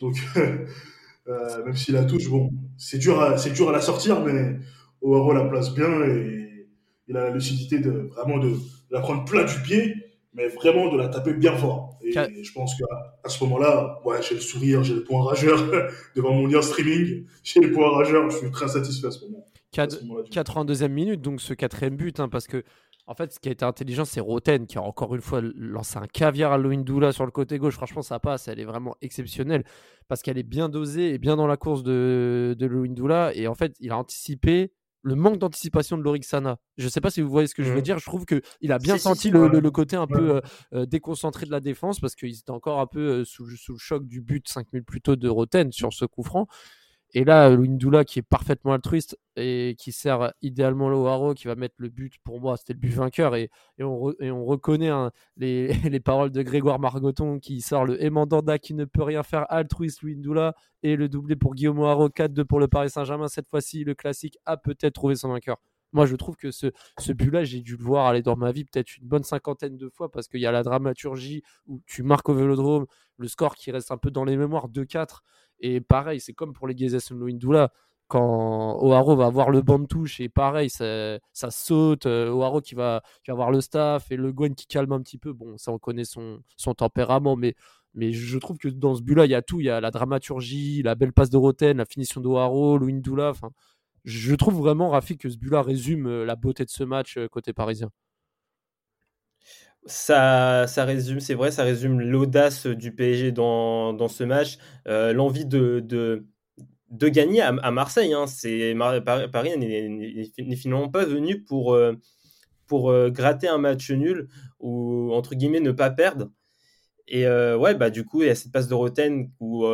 Donc, euh, même s'il la touche, bon, c'est dur, à, c'est dur à la sortir, mais Haro la place bien et il a la lucidité de vraiment de la prendre plat du pied mais vraiment de la taper bien fort. Et je pense qu'à à ce moment-là, ouais, j'ai le sourire, j'ai le point rageur devant mon lien streaming, j'ai le point rageur, je suis très satisfait à ce moment. 82e minute, donc ce quatrième but, hein, parce que en fait, ce qui a été intelligent, c'est Roten qui a encore une fois lancé un caviar à Loindoula sur le côté gauche. Franchement, ça passe, elle est vraiment exceptionnelle parce qu'elle est bien dosée et bien dans la course de, de Loindoula. Et en fait, il a anticipé le manque d'anticipation de Lorixana. Je ne sais pas si vous voyez ce que je veux mmh. dire. Je trouve qu'il a bien senti le, côté un peu euh, euh, déconcentré de la défense parce qu'il était encore un peu euh, sous, le choc du but 5 minutes plus tôt de Roten sur ce coup franc. Et là, Lindula qui est parfaitement altruiste et qui sert idéalement le Haro, qui va mettre le but, pour moi, c'était le but vainqueur. Et, on, reconnaît hein, les, les, paroles de Grégoire Margoton qui sort le Emandanda qui ne peut rien faire, altruiste Lindula, et le doublé pour Guillaume Haro, 4-2 pour le Paris Saint-Germain. Cette fois-ci, le classique a peut-être trouvé son vainqueur. Moi, je trouve que ce, ce but-là, j'ai dû le voir aller dans ma vie peut-être une bonne cinquantaine de fois parce qu'il y a la dramaturgie où tu marques au vélodrome, le score qui reste un peu dans les mémoires, 2-4. Et pareil, c'est comme pour les Gezes Ndoula, quand O'Haro va avoir le banc de touche et pareil, ça, ça saute, euh, O'Haro qui va, qui va avoir le staff et le Gwen qui calme un petit peu. Bon, ça on connaît son, son tempérament, mais, mais je trouve que dans ce but-là, il y a tout. Il y a la dramaturgie, la belle passe de Roten, la finition d'O'Haro, Louindoula. Enfin, je trouve vraiment, Rafi, que ce but-là résume euh, la beauté de ce match euh, côté parisien. Ça, ça résume, c'est vrai, ça résume l'audace du PSG dans, dans ce match, euh, l'envie de, de, de, gagner à, Marseille. Hein. C'est, Paris n'est finalement pas venu pour, euh, pour euh, gratter un match nul ou entre guillemets ne pas perdre. Et ouais, bah du coup, il y a cette passe de Roten où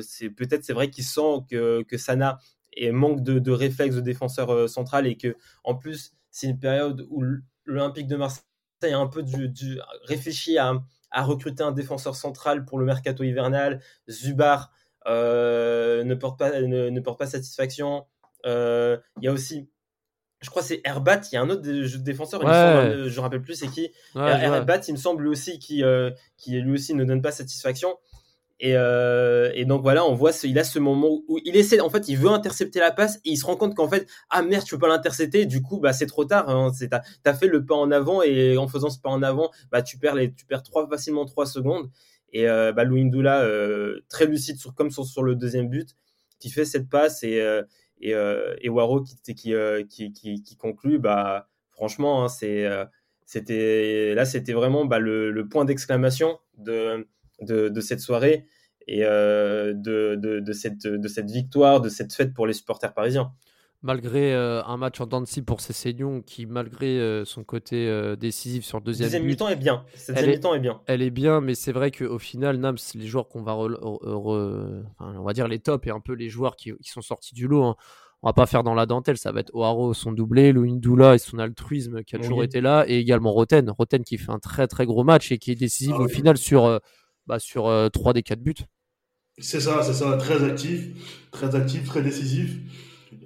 c'est peut-être c'est vrai qu'il sent que, que Sana manque de, de réflexe de défenseur central et que en plus c'est une période où l'Olympique de Marseille a un peu du, réfléchi à, recruter un défenseur central pour le mercato hivernal. Zubar euh, ne, porte pas, ne, porte pas satisfaction. Euh, il y a aussi, je crois c'est Herbat, il y a un autre défenseur, je ne me rappelle plus c'est qui. Herbat, il me semble aussi qui, euh, qui lui aussi ne donne pas satisfaction. Euh, et, donc voilà, on voit, il a ce moment où il essaie, en fait, il veut intercepter la passe et il se rend compte qu'en fait, ah merde, tu peux pas l'intercepter. Du coup, bah c'est trop tard. Hein, t'as as fait le pas en avant et en faisant ce pas en avant, bah tu perds tu facilement trois secondes. Et euh, bah euh, très lucide sur comme sur, le deuxième but, qui fait cette passe et euh, Waro qui conclut. Bah franchement, hein, c'est c'était là, c'était vraiment bah, le, le point d'exclamation de de, cette soirée et euh, de, de, cette, de cette victoire, de cette fête pour les supporters parisiens. Malgré euh, un match en dents pour Cessignon qui, malgré euh, son côté décisif sur le deuxième, deuxième mi-temps est bien. Deuxième mi-temps est bien. Elle est bien, mais c'est vrai qu'au final, Nams, les joueurs qu'on va, on va dire les tops et un peu les joueurs qui, qui sont sortis du lot. Hein. On va pas faire dans la dentelle, ça va être Oaro son doublé, Louindula et son altruisme qui a toujours été là, et également Roten. Roten qui fait un très très gros match et qui est décisif ah au final sur bah, sur euh, 3 des 4 buts. C'est ça, c'est ça, très actif, très actif, très décisif.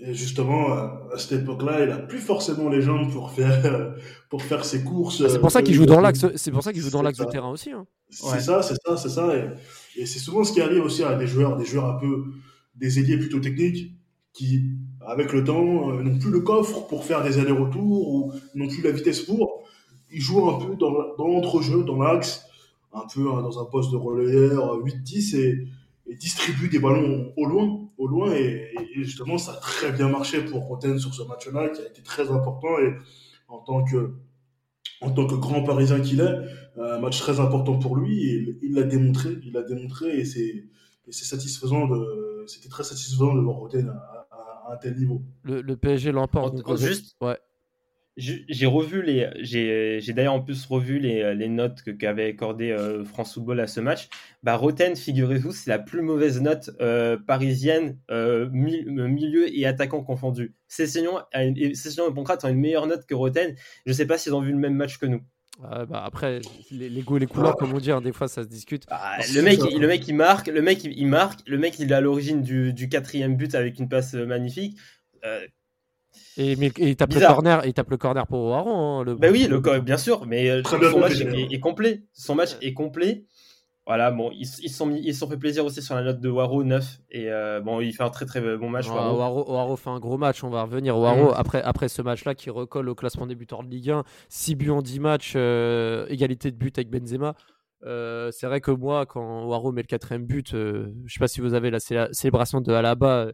Et justement, à cette époque-là, il a plus forcément les jambes pour faire, pour faire ses courses. Bah, c'est pour ça qu'il joue dans l'axe. C'est pour ça qu'il joue dans l'axe du terrain aussi. Hein. C'est ça, c'est ça, c'est ça. Et, c'est souvent ce qui arrive aussi à des joueurs, des joueurs un peu, des ailiers plutôt techniques, qui, avec le temps, euh, n'ont plus le coffre pour faire des allers-retours ou n'ont plus la vitesse pour. Ils jouent un peu dans, dans l'entrejeu, dans l'axe un peu hein, dans un poste de relayeur 8-10 et, distribue des ballons au loin, au loin. Et, justement ça a très bien marché pour Roten sur ce match-là qui a été très important. Et en tant que en tant que grand Parisien qu'il est, un match très important pour lui. Et il l'a démontré, il l'a démontré. Et c'est c'est satisfaisant de c'était très satisfaisant de voir Roten à, un tel niveau. Le, le PSG l'emporte. Juste, ouais j'ai revu les, j'ai d'ailleurs en plus revu les, les notes qu'avait accordé euh, France Football à ce match. Bah, Roten, figurez-vous, c'est la plus mauvaise note euh, parisienne, euh, milieu et attaquant confondus. Cessignon et Poncrate ont une meilleure note que Roten. Je ne sais pas s'ils ont vu le même match que nous. bah après, les, les, goûts et les couleurs, comme on dit, hein, des fois ça se discute. Ah, le, mec, le mec, il marque, le mec, il, marque, le mec, il est à l'origine du, du, quatrième but avec une passe magnifique. Et, mais, il tape le corner, il tape le corner pour Oaron. Hein, le... Bah oui, le, bien sûr, mais euh, son match est, complet. Son match est complet. Voilà, bon, ils, ils sont ils sont fait plaisir aussi sur la note de Waro 9 et euh, bon, il fait un très très bon match. Waro, fait un gros match, on va revenir. Waro mm. après après ce match-là qui recolle au classement débutant de Ligue 1, 6 buts en 10 matchs, euh, égalité de but avec Benzema. c'est vrai que moi, quand Waro met le quatrième but, je sais pas si vous avez la, célébration de Alaba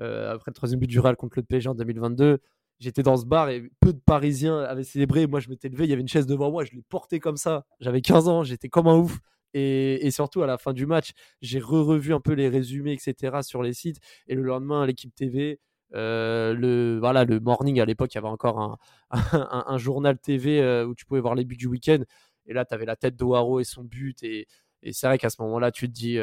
euh, après le troisième but du Real contre le PSG en 2022. J'étais dans ce bar et peu de Parisiens avaient célébré. Moi, je m'étais levé, il y avait une chaise devant moi, je l'ai portée comme ça. J'avais 15 ans, j'étais comme un ouf. Et, surtout, à la fin du match, j'ai re-revu un peu les résumés, etc. sur les sites. Et le lendemain, l'équipe TV, euh, le, voilà, le morning, à l'époque, il y avait encore un, journal TV euh, où tu pouvais voir les buts du week-end. Et là, tu avais la tête d'Oaro et son but. Et c'est vrai qu'à ce moment-là, tu te dis,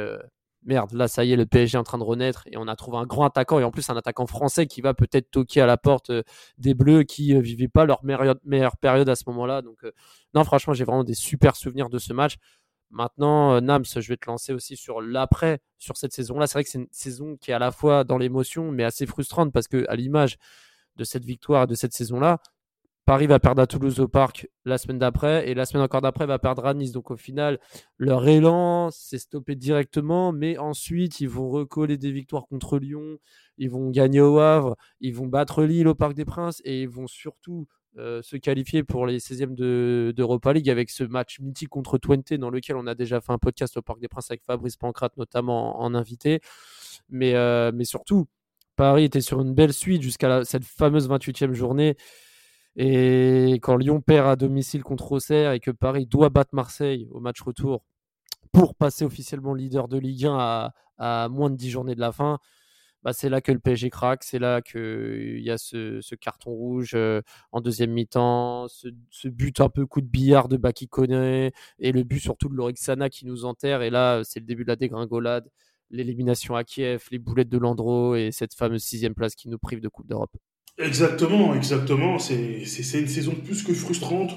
merde, là ça y est, le PSG est en train de renaître et on a trouvé un grand attaquant et en plus un attaquant français qui va peut-être toquer à la porte euh, des Bleus qui ne vivaient pas leur meilleure, période à ce moment-là. Donc non, franchement, j'ai vraiment des super souvenirs de ce match. Maintenant, Nams, je vais te lancer aussi sur l'après, sur cette saison-là. C'est vrai que c'est une saison qui est à la fois dans l'émotion, mais assez frustrante parce que, à l'image de cette victoire et de cette saison-là, Paris va perdre à Toulouse au Parc la semaine d'après et la semaine encore d'après va perdre à Nice. Donc au final, leur élan s'est stoppé directement, mais ensuite ils vont recoller des victoires contre Lyon, ils vont gagner au Havre, ils vont battre Lille au Parc des Princes et ils vont surtout euh, se qualifier pour les 16e d'Europa League avec ce match mythique contre Twente dans lequel on a déjà fait un podcast au Parc des Princes avec Fabrice Pancrate notamment en, invité. Mais, euh, mais surtout, Paris était sur une belle suite jusqu'à cette fameuse 28e journée. Et quand Lyon perd à domicile contre Auxerre et que Paris doit battre Marseille au match retour pour passer officiellement leader de Ligue 1 à, moins de 10 journées de la fin, bah c'est là que le PSG craque, c'est là qu'il y a ce, carton rouge euh, en deuxième mi-temps, ce, but un peu coup de billard de Baki et le but surtout de Lorixana qui nous enterre. Et là, c'est le début de la dégringolade, l'élimination à Kiev, les boulettes de Landreau et cette fameuse sixième place qui nous prive de Coupe d'Europe. Exactement, exactement. C'est une saison plus que frustrante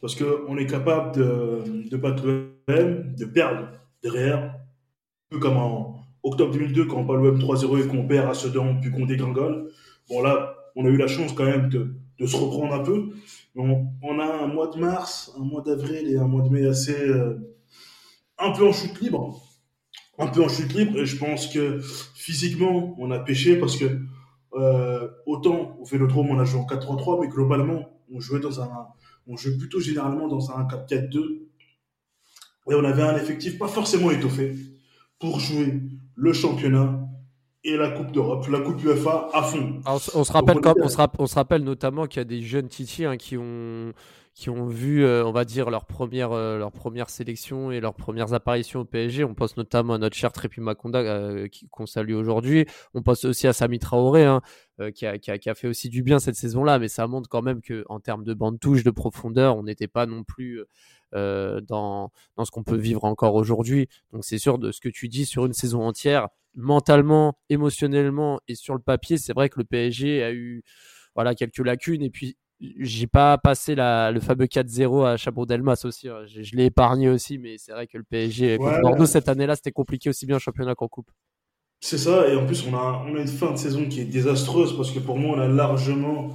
parce qu'on est capable de, de battre l'OM, de perdre derrière, un peu comme en octobre 2002 quand on bat l'OM 3-0 et qu'on perd à Sedan puis qu'on dégringole. Bon là, on a eu la chance quand même de, de se reprendre un peu. On, a un mois de mars, un mois d'avril et un mois de mai assez euh, un peu en chute libre. Un peu en chute libre et je pense que physiquement on a pêché parce que euh, autant au Vélodrome, on a joué en 4-3-3, mais globalement, on jouait dans un, on jouait plutôt généralement dans un 4-4-2. Et on avait un effectif pas forcément étoffé pour jouer le championnat et la Coupe d'Europe, la Coupe UEFA à fond. on, se rappelle, on, se on, se rappelle notamment qu'il y a des jeunes Titi hein, qui ont qui ont vu, euh, on va dire, leur première, euh, leur première sélection et leurs premières apparitions au PSG. On pense notamment à notre cher Trépi Makonda, euh, qu'on salue aujourd'hui. On pense aussi à Sami Traoré, hein, qui, a, qui, a, fait aussi du bien cette saison-là, mais ça montre quand même qu'en termes de bande touche, de profondeur, on n'était pas non plus dans, dans ce qu'on peut vivre encore aujourd'hui. Donc c'est sûr de ce que tu dis sur une saison entière, mentalement, émotionnellement et sur le papier, c'est vrai que le PSG a eu voilà quelques lacunes et puis j'ai pas passé la, le fameux 4-0 à Chabot-Delmas aussi. Hein. Je, je l'ai épargné aussi, mais c'est vrai que le PSG contre Bordeaux cette année-là, c'était compliqué aussi bien en championnat qu'en coupe. C'est ça, et en plus, on a, on a une fin de saison qui est désastreuse parce que pour moi, on a largement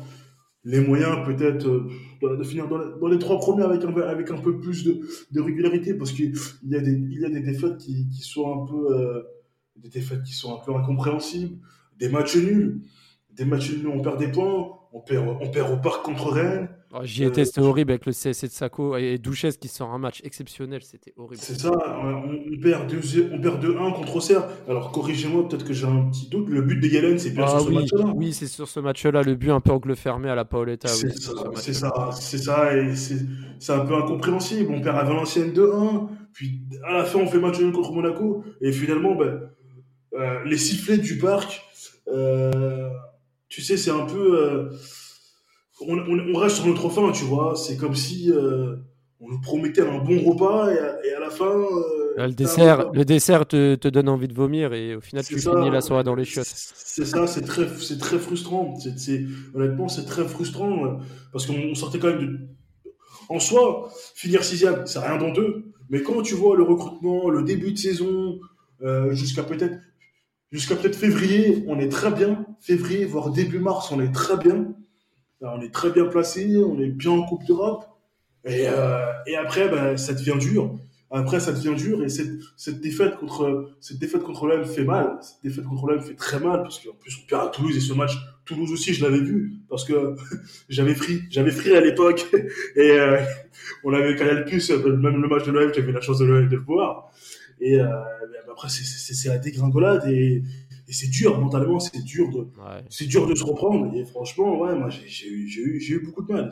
les moyens peut-être euh, de finir dans, les trois premiers avec un, avec un peu plus de, de régularité parce qu'il y, a des, il y a des défaites qui, qui sont un peu euh, des défaites qui sont un peu incompréhensibles, des matchs nuls, des matchs nuls, on perd des points, on perd, on perd au parc contre Rennes. Oh, J'y étais, c'était horrible avec le CSC de Sako et Douchesse qui sort un match exceptionnel, c'était horrible. C'est ça, on, perd 2-1 contre Auxerre. Alors corrigez-moi, peut-être que j'ai un petit doute. Le but de Galen, c'est bien ah sur ce match-là. Oui, c'est sur ce match-là, le but un peu angle fermé à la Paoletta. C'est ça, c'est ça, et c'est un peu incompréhensible. On perd à Valenciennes 2-1, puis à la fin, on fait match nul contre Monaco, et finalement, ben, euh, les sifflets du parc. Euh, tu sais, c'est un peu. Euh, on, on, reste sur notre faim, tu vois. C'est comme si euh, on nous promettait un bon repas et à, la fin. Euh, le, dessert, le dessert te, te, donne envie de vomir et au final, tu finis la soirée dans les chiottes. C'est ça, c'est très, très frustrant. C'est, honnêtement, c'est très frustrant parce qu'on sortait quand même de. En soi, finir sixième, c'est rien d'honteux. Mais quand tu vois le recrutement, le début de saison, jusqu'à peut-être Jusqu'à peut-être février, on est très bien. Février, voire début mars, on est très bien. on est très bien placé, on est bien en Coupe d'Europe. Et, euh, et après, ben, ça devient dur. Après, ça devient dur et cette, cette défaite contre cette défaite contre l'OM fait mal. Cette défaite contre l'OM fait très mal parce qu'en plus on perd à Toulouse et ce match Toulouse aussi je l'avais vu parce que j'avais pris j'avais pris à l'époque et euh, on avait le Plus même le match de l'OM j'avais la chance de le, voir et euh, après, c'est la dégringolade et c'est dur mentalement, c'est dur de, c'est dur de se reprendre. Et franchement, ouais, moi j'ai eu, eu, beaucoup de mal.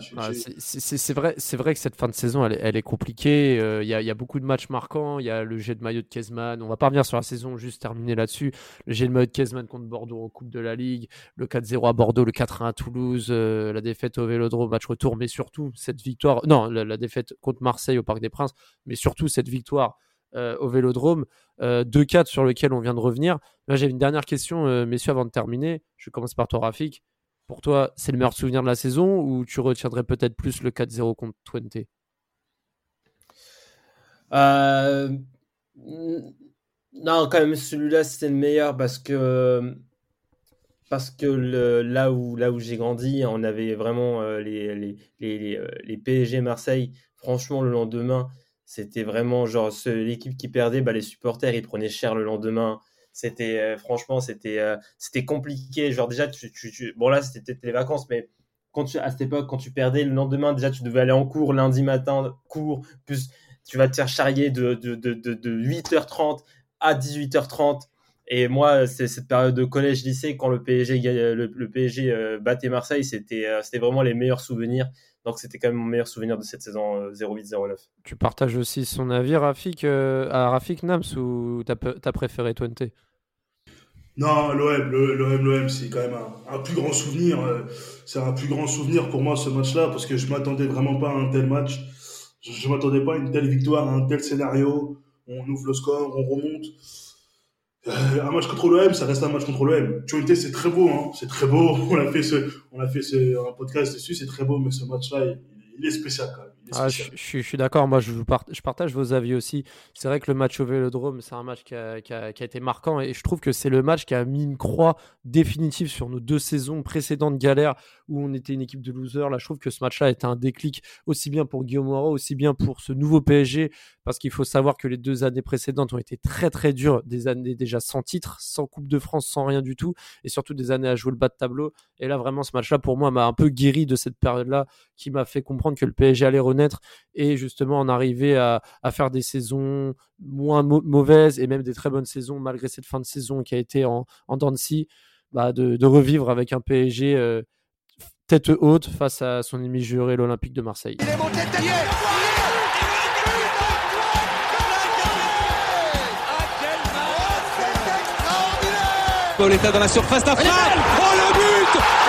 c'est vrai, c'est vrai que cette fin de saison, elle, elle est compliquée. Il euh, y, a, y, a beaucoup de matchs marquants. Il y a le jet de maillot de Kezman. On va pas revenir sur la saison, juste terminer là-dessus. Le jet de maillot de Kezman contre Bordeaux en Coupe de la Ligue, le 4-0 à Bordeaux, le 4-1 à Toulouse, euh, la défaite au Vélodrome, match retour, mais surtout cette victoire. Non, la défaite contre Marseille au Parc des Princes, mais surtout cette victoire au Vélodrome. 2-4 sur lequel on vient de revenir. Là, j'ai une dernière question, messieurs, avant de terminer. Je commence par toi, Rafik. Pour toi, c'est le meilleur souvenir de la saison ou tu retiendrais peut-être plus le 4-0 contre Twente? Euh, Non, quand même, celui-là, c'était le meilleur parce que parce que là où, là où j'ai grandi, on avait vraiment euh, les, les, les, euh, les, PSG Marseille. Franchement, le lendemain, c'était vraiment genre l'équipe qui perdait, bah, les supporters, ils prenaient cher le lendemain. C'était euh, franchement, c'était c'était compliqué. Genre déjà, tu, bon là, c'était peut-être les vacances, mais quand tu, à cette époque, quand tu perdais le lendemain, déjà, tu devais aller en cours lundi matin, cours, plus tu vas te faire charrier de, de, de, de, de 8h30 à 18h30 et moi, c'est cette période de collège-lycée, quand le PSG, euh, battait Marseille, c'était euh, c'était vraiment les meilleurs souvenirs. Donc c'était quand même mon meilleur souvenir de cette saison 08-09. Euh, tu partages aussi son avis, Rafik, à Rafik Nams, ou t'as as préféré Twente? Non, l'OM, l'OM, l'OM, c'est quand même un, plus grand souvenir. C'est un plus grand souvenir pour moi ce match-là parce que je m'attendais vraiment pas à un tel match. Je, ne m'attendais pas à une telle victoire, à un tel scénario. On ouvre le score, on remonte. Euh, un match contre l'OM, ça reste un match contre l'OM. Twente, c'est très beau, hein. c'est très beau. On a fait, ce, on a fait ce, un podcast dessus, c'est très beau, mais ce match-là, il, il, est spécial quand même. Ah, je, je, suis d'accord, moi je, je, partage vos avis aussi. C'est vrai que le match au Vélodrome, c'est un match qui a, qui, a, qui a, été marquant et je trouve que c'est le match qui a mis une croix définitive sur nos deux saisons précédentes galères où on était une équipe de losers. Là, je trouve que ce match-là a été un déclic aussi bien pour Guillaume Moreau, aussi bien pour ce nouveau PSG parce qu'il faut savoir que les deux années précédentes ont été très très dures, des années déjà sans titre, sans Coupe de France, sans rien du tout, et surtout des années à jouer le bas de tableau. Et là, vraiment, ce match-là, pour moi, m'a un peu guéri de cette période-là, qui m'a fait comprendre que le PSG allait renaître et justement en arriver à, faire des saisons moins mauvaises et même des très bonnes saisons malgré cette fin de saison qui a été en, en de bah de, revivre avec un PSG euh, tête haute face à son ennemi juré, l'Olympique de Marseille. Pauletta dans la surface d'affaire. Oh le but